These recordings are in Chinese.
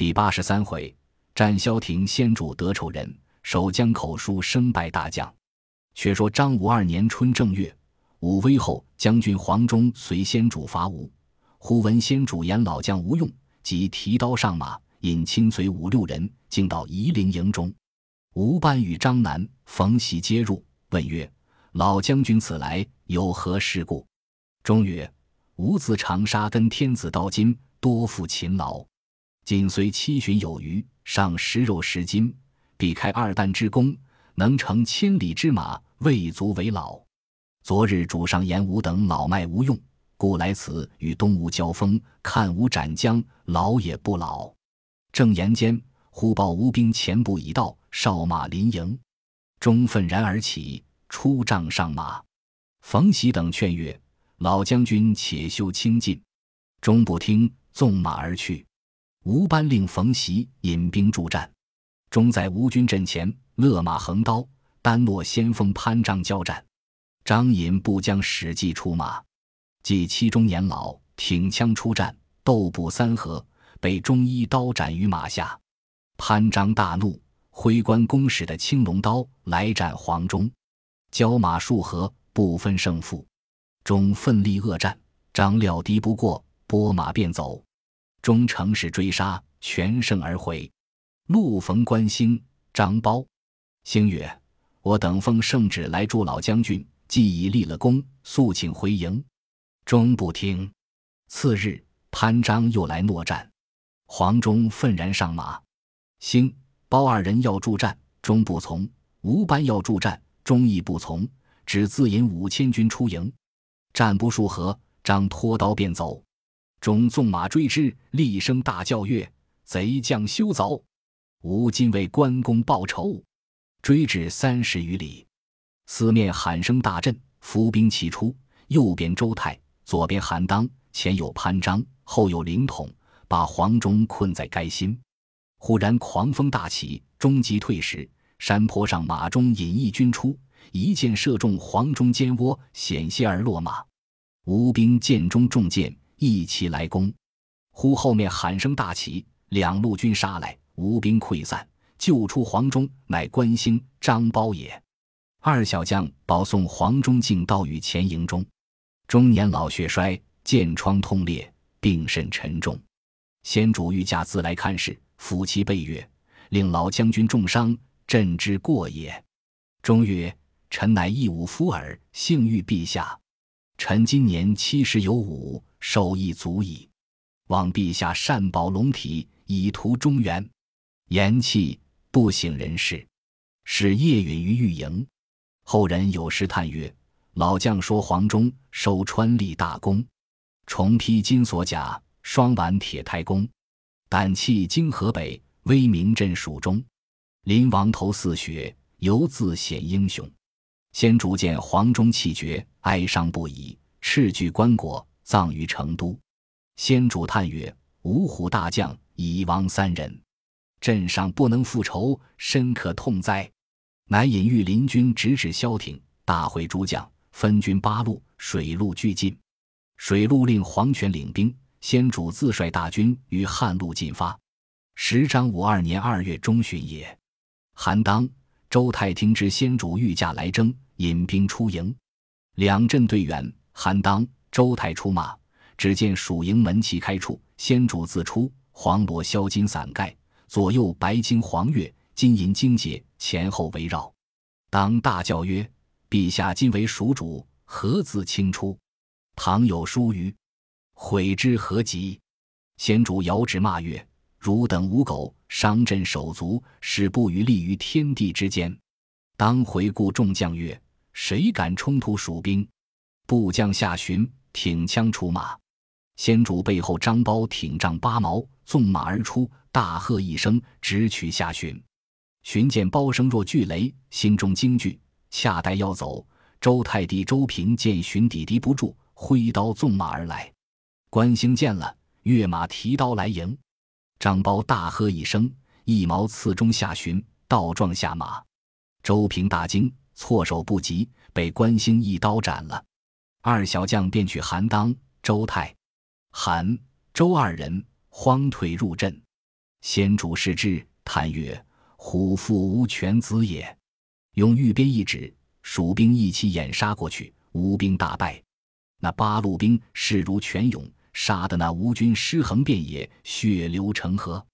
第八十三回，战萧亭先主得丑人，守江口书生败大将。却说张武二年春正月，武威后将军黄忠随先主伐吴，忽闻先主言老将吴用，即提刀上马，引亲随五六人，径到夷陵营中。吴班与张南、冯习皆入，问曰：“老将军此来有何事故？”忠曰：“吾自长沙跟天子到今，多负勤劳。”仅随七旬有余，上食肉十斤，必开二担之功，能乘千里之马，未足为老。昨日主上言吾等老迈无用，故来此与东吴交锋，看吾斩将，老也不老。正言间，忽报吴兵前部已到，哨马临营。钟愤然而起，出帐上马。冯喜等劝曰：“老将军且休轻进。”钟不听，纵马而去。吴班令冯习引兵助战，终在吴军阵前勒马横刀，单落先锋潘璋交战。张引不将史记出马，即七中年老挺枪出战，斗不三合，被中一刀斩于马下。潘璋大怒，挥关公使的青龙刀来斩黄忠，交马数合，不分胜负。忠奋力恶战，张料敌不过，拨马便走。终乘势追杀，全胜而回。路逢关兴、张苞，兴曰：“我等奉圣旨来助老将军，既已立了功，速请回营。”终不听。次日，潘璋又来诺战，黄忠愤然上马。兴、包二人要助战，终不从；吴班要助战，忠亦不从，只自引五千军出营。战不数合，张脱刀便走。中纵马追之，厉声大叫曰：“贼将休走！吾今为关公报仇！”追至三十余里，四面喊声大震，伏兵齐出。右边周泰，左边韩当，前有潘璋，后有凌统，把黄忠困在该心。忽然狂风大起，终即退时，山坡上马中引一军出，一箭射中黄忠肩窝，险些而落马。吴兵箭中中箭。一齐来攻，忽后面喊声大起，两路军杀来，吴兵溃散，救出黄忠，乃关兴、张苞也。二小将保送黄忠进到与前营中，中年老血衰，箭疮痛裂，病甚沉重。先主御驾自来看事，抚其背曰：“令老将军重伤，朕之过也。”中曰：“臣乃一武夫耳，幸遇陛下。臣今年七十有五。”受益足矣，望陛下善保龙体，以图中原。言讫，不省人事。使夜允于御营。后人有诗叹曰：“老将说黄忠收川立大功，重披金锁甲，双挽铁胎弓。胆气经河北，威名震蜀中。临王头似雪，犹自显英雄。”先主见黄忠气绝，哀伤不已，斥具棺椁。葬于成都，先主叹曰：“五虎大将已亡三人，镇上不能复仇，深可痛哉！”乃引御林军直指萧亭，大会诸将，分军八路，水陆俱进。水陆令黄权领兵，先主自率大军于汉路进发。时张五二年二月中旬也。韩当、周泰听知先主御驾来征，引兵出营，两阵队员，韩当。周泰出马，只见蜀营门旗开处，先主自出，黄罗销金伞盖，左右白金黄月，金银金节前后围绕。当大叫曰：“陛下今为蜀主，何自轻出？倘有疏虞，悔之何及？”先主遥指骂曰：“汝等无狗，伤朕手足，使不于立于天地之间。”当回顾众将曰：“谁敢冲突蜀兵？”部将下寻。挺枪出马，先主背后张苞挺丈八矛，纵马而出，大喝一声，直取下旬。寻见包声若巨雷，心中惊惧，恰待要走，周太弟周平见寻抵敌不住，挥刀纵马而来。关兴见了，跃马提刀来迎。张苞大喝一声，一矛刺中下旬，倒撞下马。周平大惊，措手不及，被关兴一刀斩了。二小将便取韩当、周泰、韩、周二人，慌退入阵。先主视之，叹曰：“虎父无犬子也。”用玉鞭一指，蜀兵一起掩杀过去，吴兵大败。那八路兵势如泉涌，杀得那吴军尸横遍野，血流成河。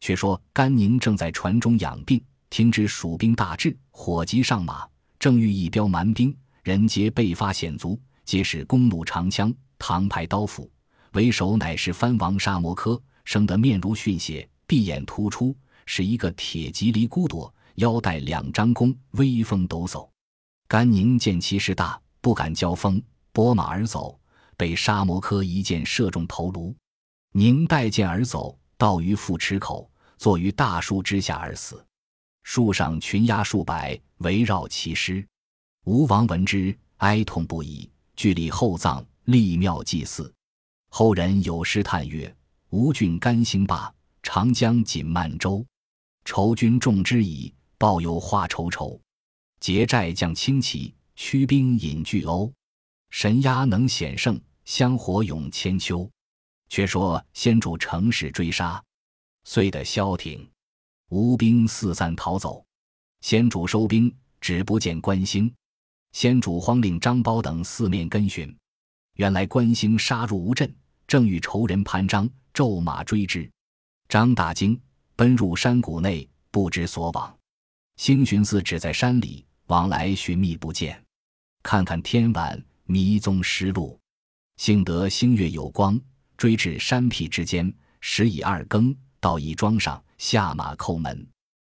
却说甘宁正在船中养病，听知蜀兵大至，火急上马，正欲一彪蛮兵，人皆被发险足，皆是弓弩长枪、唐牌刀斧，为首乃是藩王沙摩柯，生得面如逊血，闭眼突出，是一个铁脊离孤朵，腰带两张弓，威风抖擞。甘宁见其势大，不敢交锋。拨马而走，被沙摩柯一箭射中头颅。宁带箭而走，到于富池口，坐于大树之下而死。树上群鸦数百，围绕其尸。吴王闻之，哀痛不已，据礼厚葬，立庙祭祀。后人有诗叹曰：“吴郡甘兴霸，长江锦漫舟。仇君众之矣，报有化愁愁。结寨将轻骑，驱兵引巨鸥。”神鸦能显圣，香火永千秋。却说先主乘势追杀，遂得消停，吴兵四散逃走。先主收兵，只不见关兴。先主慌令张苞等四面跟寻，原来关兴杀入吴镇，正与仇人潘璋骤马追之。张大惊，奔入山谷内，不知所往。兴寻思只在山里，往来寻觅不见。看看天晚。迷踪失路，幸得星月有光，追至山僻之间。时已二更，到一庄上，下马叩门。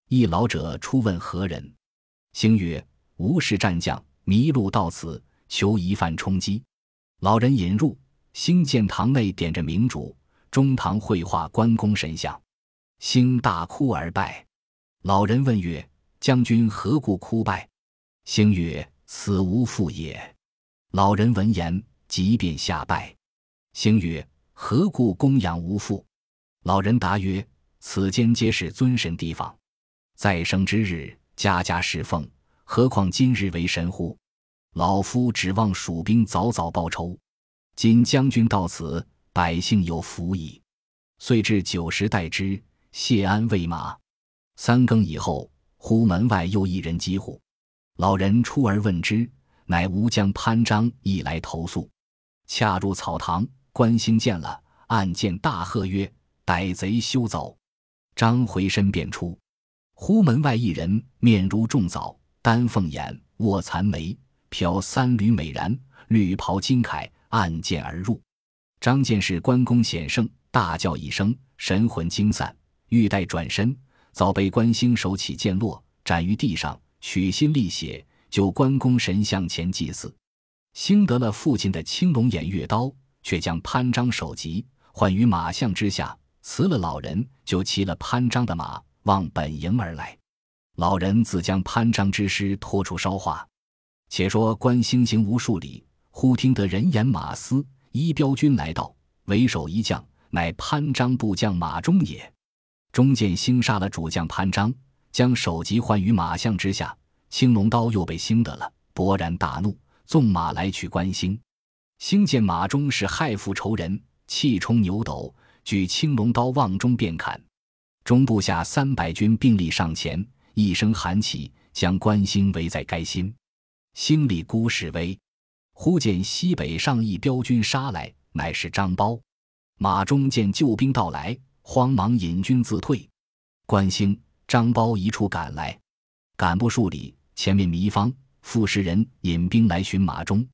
一老者出问何人，星曰：“吴氏战将迷路到此，求一饭充饥。”老人引入，兴见堂内点着明烛，中堂绘画关公神像，兴大哭而拜。老人问曰：“将军何故哭拜？”兴曰：“此无父也。”老人闻言，即便下拜。星曰：“何故供养无父？”老人答曰：“此间皆是尊神地方，再生之日，家家侍奉，何况今日为神乎？老夫指望蜀兵早早报仇。今将军到此，百姓有福矣。”遂至酒食待之，谢安喂马。三更以后，忽门外又一人击呼，老人出而问之。乃吴将潘璋亦来投宿，恰入草堂，关兴见了，暗见大喝曰：“歹贼休走！”张回身便出，忽门外一人面如重枣，丹凤眼，卧蚕眉，飘三缕美髯，绿袍金铠，暗箭而入。张见是关公显圣，大叫一声，神魂惊散，欲待转身，早被关兴手起剑落，斩于地上，取心沥血。就关公神像前祭祀，兴得了父亲的青龙偃月刀，却将潘璋首级换于马项之下，辞了老人，就骑了潘璋的马往本营而来。老人自将潘璋之尸拖出烧化。且说关兴行无数里，忽听得人言马嘶，一彪军来到，为首一将，乃潘璋部将马忠也。中见兴杀了主将潘璋，将首级换于马相之下。青龙刀又被兴得了，勃然大怒，纵马来取关兴。兴见马忠是害父仇人，气冲牛斗，举青龙刀往中便砍。中部下三百军并力上前，一声喊起，将关兴围在该心。兴里孤势危，忽见西北上一彪军杀来，乃是张苞。马忠见救兵到来，慌忙引军自退。关兴、张苞一处赶来，赶不数里。前面糜芳、傅士仁引兵来寻马忠，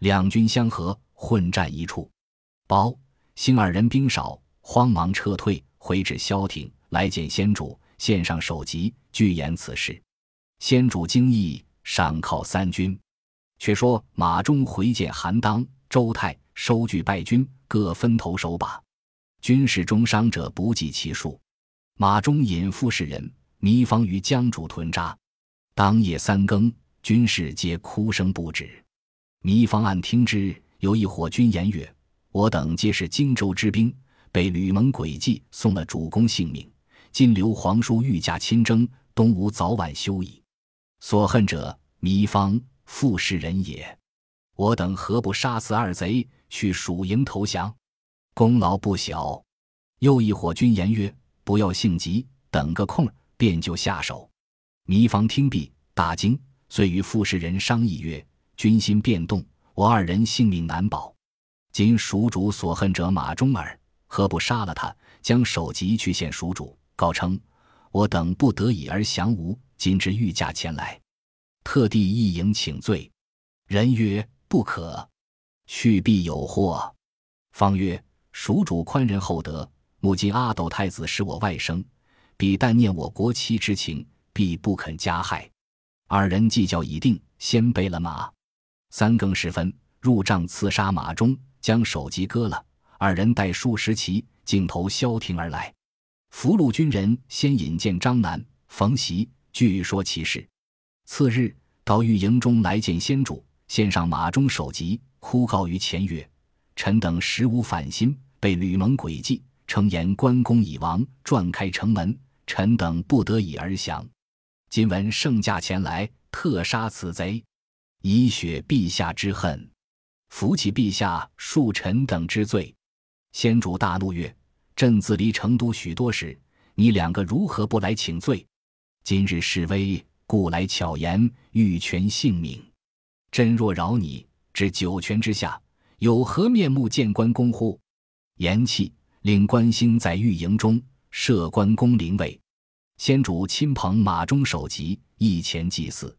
两军相合，混战一处。包、兴二人兵少，慌忙撤退，回至萧亭，来见先主，献上首级，具言此事。先主惊异，赏犒三军。却说马忠回见韩当、周泰，收据败军，各分头守把。军士中伤者不计其数。马忠引傅士人、糜芳于江渚屯扎。当夜三更，军士皆哭声不止。糜芳暗听之，有一伙军言曰：“我等皆是荆州之兵，被吕蒙诡计，送了主公性命。今刘皇叔御驾亲征，东吴早晚休矣。所恨者，糜芳、傅士仁也。我等何不杀死二贼，去蜀营投降？功劳不小。”又一伙军言曰：“不要性急，等个空儿便就下手。”糜芳听毕，大惊，遂与傅士仁商议曰：“军心变动，我二人性命难保。今蜀主所恨者马忠耳，何不杀了他，将首级去献蜀主，告称我等不得已而降吴，今之御驾前来，特地一迎请罪。”人曰：“不可，去必有祸。”方曰：“蜀主宽仁厚德，母今阿斗太子是我外甥，彼但念我国戚之情。”必不肯加害，二人计较已定，先备了马。三更时分，入帐刺杀马忠，将首级割了。二人带数十骑，径投萧亭而来。俘虏军人先引荐张南、冯习，据说其事。次日到御营中来见先主，献上马忠首级，哭告于前曰：“臣等实无反心，被吕蒙诡计，称言关公已亡，撞开城门，臣等不得已而降。”今闻圣驾前来，特杀此贼，以雪陛下之恨，扶起陛下恕臣等之罪。先主大怒曰：“朕自离成都许多时，你两个如何不来请罪？今日示威，故来巧言，欲全性命。朕若饶你，至九泉之下，有何面目见关公乎？”言讫，令关兴在御营中设关公灵位。先主亲捧马忠首级，一前祭祀，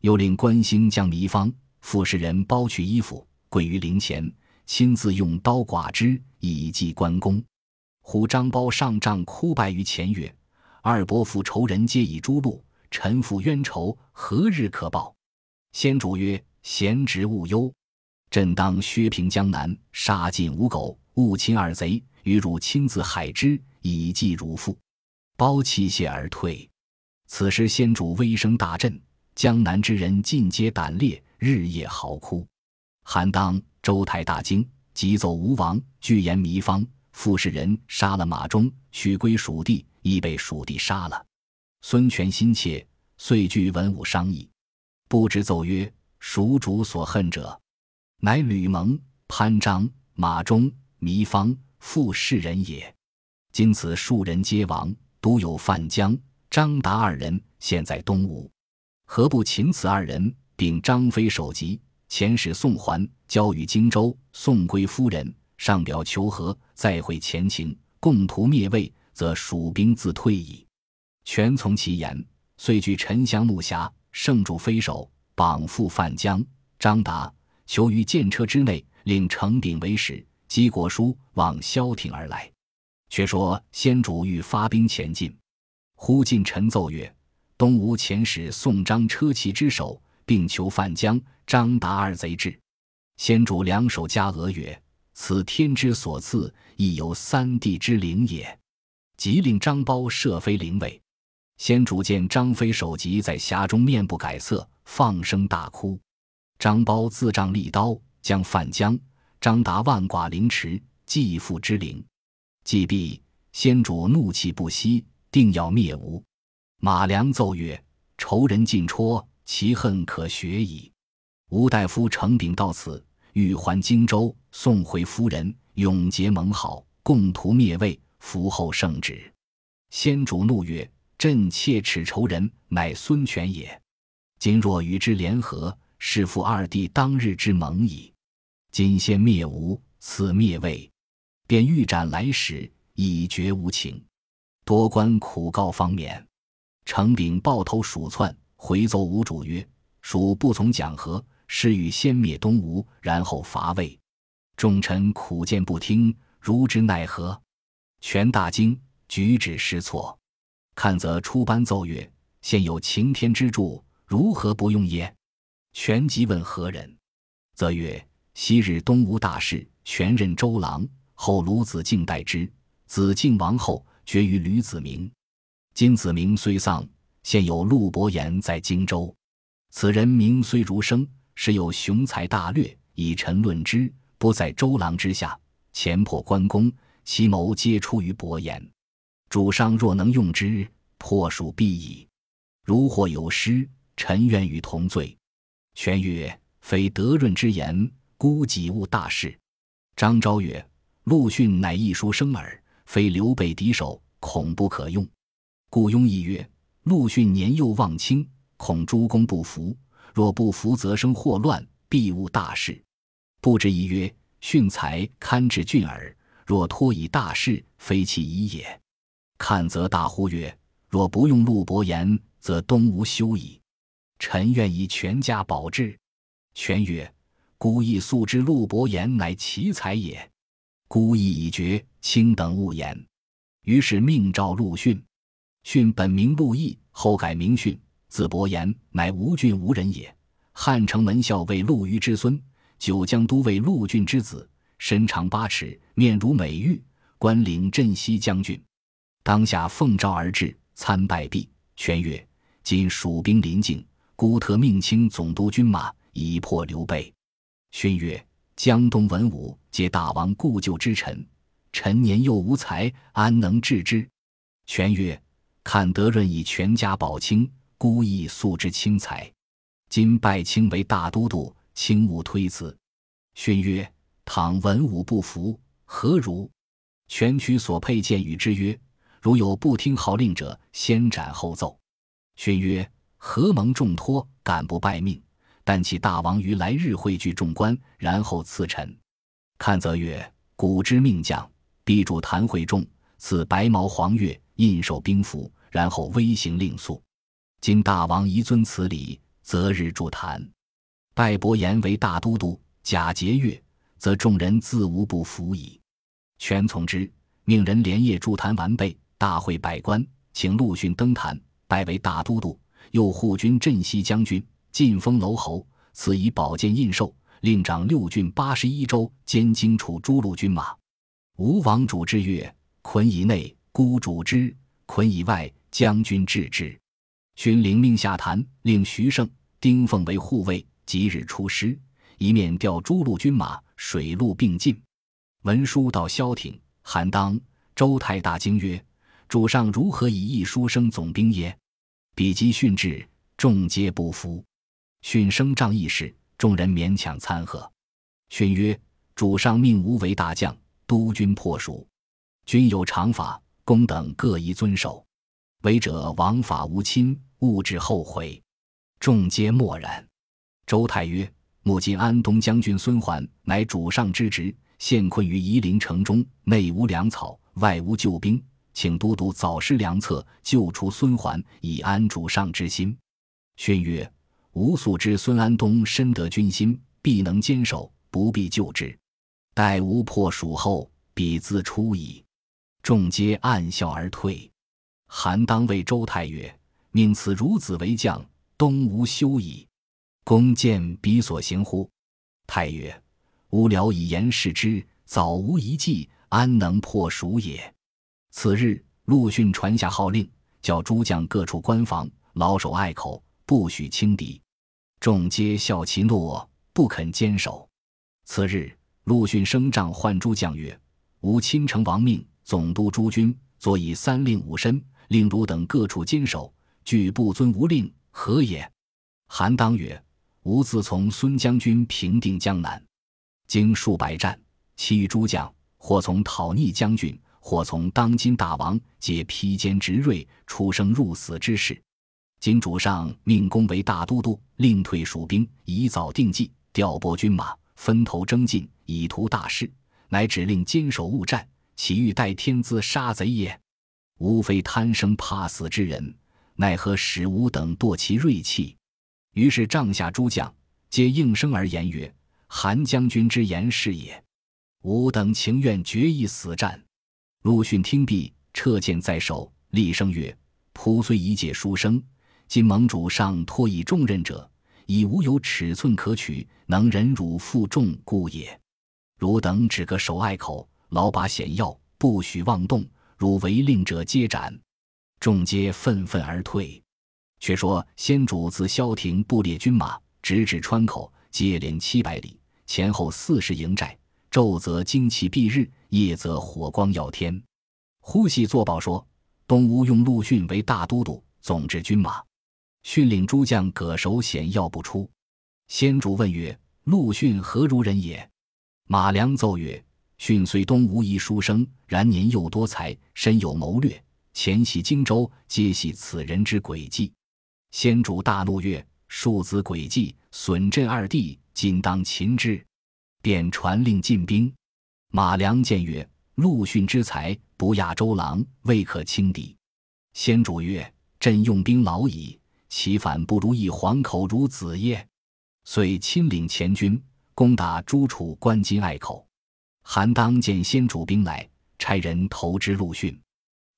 又令关兴将糜芳、傅士仁剥去衣服，跪于灵前，亲自用刀剐之，以祭关公。呼张苞上帐哭拜于前曰：“二伯父仇人皆以诛戮，臣父冤仇，何日可报？”先主曰：“贤侄勿忧，朕当削平江南，杀尽吴狗，勿侵二贼，与汝亲自海之，以祭汝父。”包泣谢而退。此时先主威声大振，江南之人尽皆胆裂，日夜嚎哭。韩当、周泰大惊，急奏吴王，具言糜芳、傅士仁杀了马忠，许归蜀地，亦被蜀地杀了。孙权心切，遂聚文武商议，不知奏曰：“蜀主所恨者，乃吕蒙、潘璋、马忠、糜芳、傅士仁也。今此数人皆亡。”独有范江、张达二人现在东吴，何不擒此二人，并张飞首级，遣使送还，交与荆州，送归夫人，上表求和，再会前情，共图灭魏，则蜀兵自退矣。权从其言，遂据沉香木匣，盛铸飞首，绑缚范江、张达，囚于剑车之内，令程秉为使，击国书往萧亭而来。却说先主欲发兵前进，忽近臣奏曰：“东吴遣使送张车骑之首，并求范江、张达二贼至。”先主两手加额曰：“此天之所赐，亦有三帝之灵也。”即令张苞设飞灵位。先主见张飞首级在匣中，面不改色，放声大哭。张苞自杖利刀，将范江、张达万剐凌迟，继父之灵。既毕，先主怒气不息，定要灭吴。马良奏曰：“仇人尽戳，其恨可雪矣。”吴大夫程秉到此，欲还荆州，送回夫人，永结盟好，共图灭魏，伏后圣旨。先主怒曰：“朕切齿仇人，乃孙权也。今若与之联合，是负二弟当日之盟矣。今先灭吴，次灭魏。”便欲斩来使，以绝无情。多官苦告方免。程炳抱头鼠窜，回奏吴主曰：“蜀不从讲和，是欲先灭东吴，然后伐魏。众臣苦谏不听，如之奈何？”权大惊，举止失措。看则出班奏曰：“现有擎天之柱，如何不用也？”权即问何人，则曰：“昔日东吴大事，权任周郎。”后鲁子敬代之，子敬亡后绝于吕子明。今子明虽丧，现有陆伯言在荆州。此人名虽如生，实有雄才大略，以臣论之，不在周郎之下。前破关公，其谋皆出于伯言。主上若能用之，破蜀必矣。如或有失，臣愿与同罪。权曰：“非德润之言，孤己误大事。”张昭曰。陆逊乃一书生耳，非刘备敌手，恐不可用。顾雍亦曰：“陆逊年幼望轻，恐诸公不服。若不服，则生祸乱，必误大事。”不知一曰：“训才堪治俊耳，若托以大事，非其宜也。”看则大呼曰：“若不用陆伯言，则东吴休矣。臣愿以全家保之。”权曰：“孤亦素知陆伯言乃奇才也，孤意已决，卿等勿言。”于是命召陆逊。逊本名陆毅，后改名训，字伯言，乃吴郡吴人也。汉城门校尉陆虞之孙，九江都尉陆俊之子，身长八尺，面如美玉，官领镇西将军。当下奉诏而至，参拜毕，全曰：“今蜀兵临境，孤特命卿总督军马，以破刘备。”勋曰：“江东文武皆大王故旧之臣，臣年幼无才，安能治之？”全曰。看德润以全家保卿，孤意素之轻才。今拜卿为大都督，卿勿推辞。勋曰：“倘文武不服，何如？”全取所佩剑与之曰：“如有不听号令者，先斩后奏。”勋曰：“何蒙重托，敢不拜命？但启大王于来日汇聚众官，然后赐臣。”看则曰：“古之命将，必主谭会众，赐白毛黄钺。”印绶兵符，然后威行令速。今大王宜遵此礼，择日筑坛，拜伯言为大都督，假节钺，则众人自无不服矣。权从之，命人连夜筑坛完备，大会百官，请陆逊登坛，拜为大都督，又护军镇西将军，晋封楼侯，赐以宝剑印绶，令掌六郡八十一州，兼荆楚诸路军马。吴王主之曰：“捆以内。”孤主之，捆以外，将军治之。勋领命下坛，令徐盛、丁奉为护卫，即日出师，一面调诸路军马，水陆并进。文书到萧亭，韩当、周泰大惊曰：“主上如何以一书生总兵耶？”比及训至，众皆不服。训声仗义士，众人勉强参和。训曰：“主上命吾为大将，督军破蜀，军有常法。”公等各宜遵守，违者王法无亲，勿致后悔。众皆默然。周泰曰：“目今安东将军孙桓乃主上之职，现困于夷陵城中，内无粮草，外无救兵，请都督早施良策，救出孙桓，以安主上之心。”宣曰：“吾素知孙安东深得军心，必能坚守，不必救之。待吾破蜀后，必自出矣。”众皆暗笑而退。韩当谓周泰曰：“命此孺子为将，东吴休矣。公见彼所行乎？”泰曰：“吾聊以言示之，早无一计，安能破蜀也？”次日，陆逊传下号令，叫诸将各处关防，牢守隘口，不许轻敌。众皆笑其懦，不肯坚守。次日，陆逊升帐唤诸将曰：“吾亲承王命。”总督诸军，所以三令五申，令汝等各处坚守。拒不遵吾令，何也？韩当曰：“吾自从孙将军平定江南，经数百战，其余诸将或从讨逆将军，或从当今大王，皆披坚执锐，出生入死之事。今主上命公为大都督，令退蜀兵，以早定计，调拨军马，分头征进，以图大事。乃指令坚守勿战。”岂欲待天资杀贼也？吾非贪生怕死之人，奈何使吾等堕其锐气？于是帐下诸将皆应声而言曰：“韩将军之言是也。吾等情愿决一死战。”陆逊听毕，撤剑在手，厉声曰：“仆虽一介书生，今盟主上托以重任者，已无有尺寸可取，能忍辱负重故也。汝等只可守隘口。”牢把险要，不许妄动。汝违令者，皆斩。众皆愤愤而退。却说先主自萧亭布列军马，直至川口，接连七百里，前后四十营寨。昼则旌旗蔽日，夜则火光耀天。忽系作报说，东吴用陆逊为大都督，总制军马。训领诸将葛守险要不出。先主问曰：“陆逊何如人也？”马良奏曰。逊虽东吴一书生，然年幼多才，身有谋略，前袭荆州，皆系此人之诡计。先主大怒曰：“庶子诡计，损朕二弟，今当擒之。”便传令进兵。马良见曰：“陆逊之才，不亚周郎，未可轻敌。”先主曰：“朕用兵老矣，其反不如一黄口孺子耶？”遂亲领前军攻打朱楚关津隘口。韩当见先主兵来，差人投之陆逊。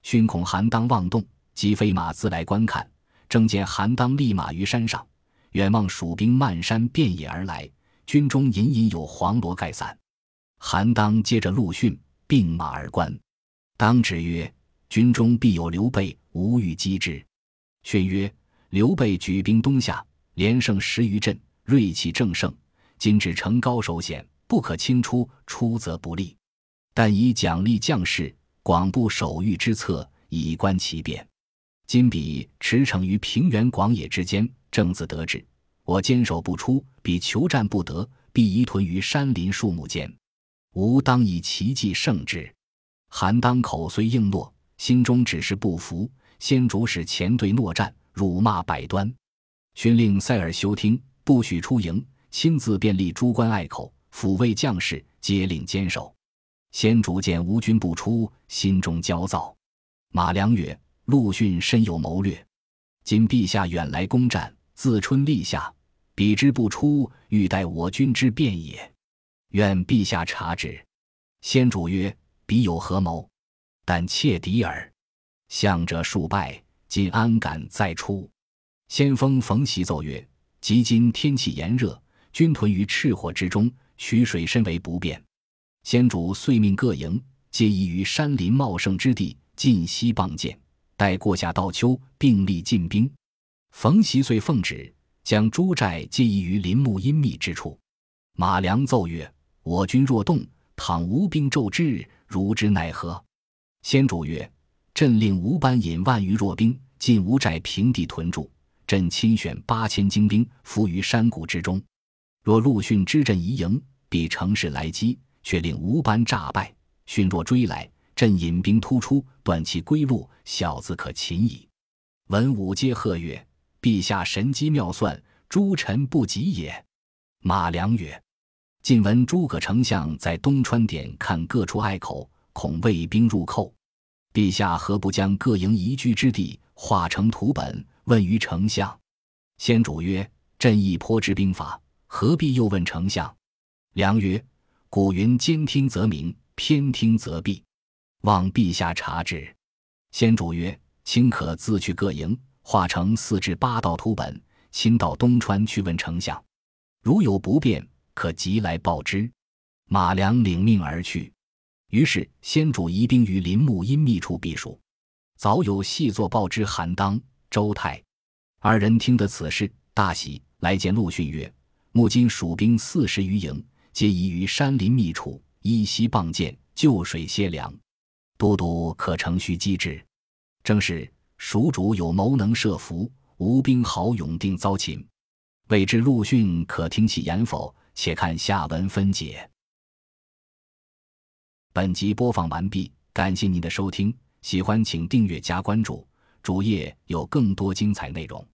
逊恐韩当妄动，即飞马自来观看。正见韩当立马于山上，远望蜀兵漫山遍野而来，军中隐隐有黄罗盖伞。韩当接着陆逊并马而观，当指曰：“军中必有刘备，吾欲击之。”逊曰：“刘备举兵东下，连胜十余阵，锐气正盛。今至城高守险，不可轻出，出则不利。但以奖励将士，广布守御之策，以观其变。”今彼驰骋于平原广野之间，正自得志。我坚守不出，彼求战不得，必遗屯于山林树木间。吾当以奇计胜之。韩当口虽应诺，心中只是不服。先主使前队诺战，辱骂百端。训令塞尔休听，不许出营，亲自便立诸关隘口，抚慰将士，皆令坚守。先主见吴军不出，心中焦躁。马良曰。陆逊深有谋略，今陛下远来攻战，自春立夏，彼之不出，欲待我军之变也。愿陛下察之。先主曰：“彼有何谋？但窃敌耳。向者数败，今安敢再出？”先锋冯习奏曰：“即今天气炎热，军屯于赤火之中，取水深为不便。先主遂命各营皆移于山林茂盛之地，尽息傍见。”待过夏到秋，并力进兵。冯习遂奉旨，将诸寨皆移于林木阴密之处。马良奏曰：“我军若动，倘无兵骤至，如之奈何？”先主曰：“朕令吴班引万余弱兵进吴寨平地屯驻，朕亲选八千精兵伏于山谷之中。若陆逊知阵疑营，必乘势来击，却令吴班诈败。逊若追来。”朕引兵突出，断其归路，小子可擒矣。文武皆贺曰：“陛下神机妙算，诸臣不及也。”马良曰：“近闻诸葛丞相在东川点看各处隘口，恐魏兵入寇。陛下何不将各营宜居之地画成图本，问于丞相？”先主曰：“朕亦颇知兵法，何必又问丞相？”良曰：“古云：兼听则明，偏听则弊。”望陛下察之。先主曰：“卿可自去各营，画成四至八道图本，亲到东川去问丞相。如有不便，可即来报之。”马良领命而去。于是先主移兵于林木阴密处避暑。早有细作报之韩当、周泰二人听得此事，大喜，来见陆逊曰：“目今蜀兵四十余营，皆宜于山林密处，依溪傍涧，就水歇凉。”都督可乘虚击之。正是蜀主有谋能设伏，吴兵好勇定遭擒。未知陆逊可听其言否？且看下文分解。本集播放完毕，感谢您的收听，喜欢请订阅加关注，主页有更多精彩内容。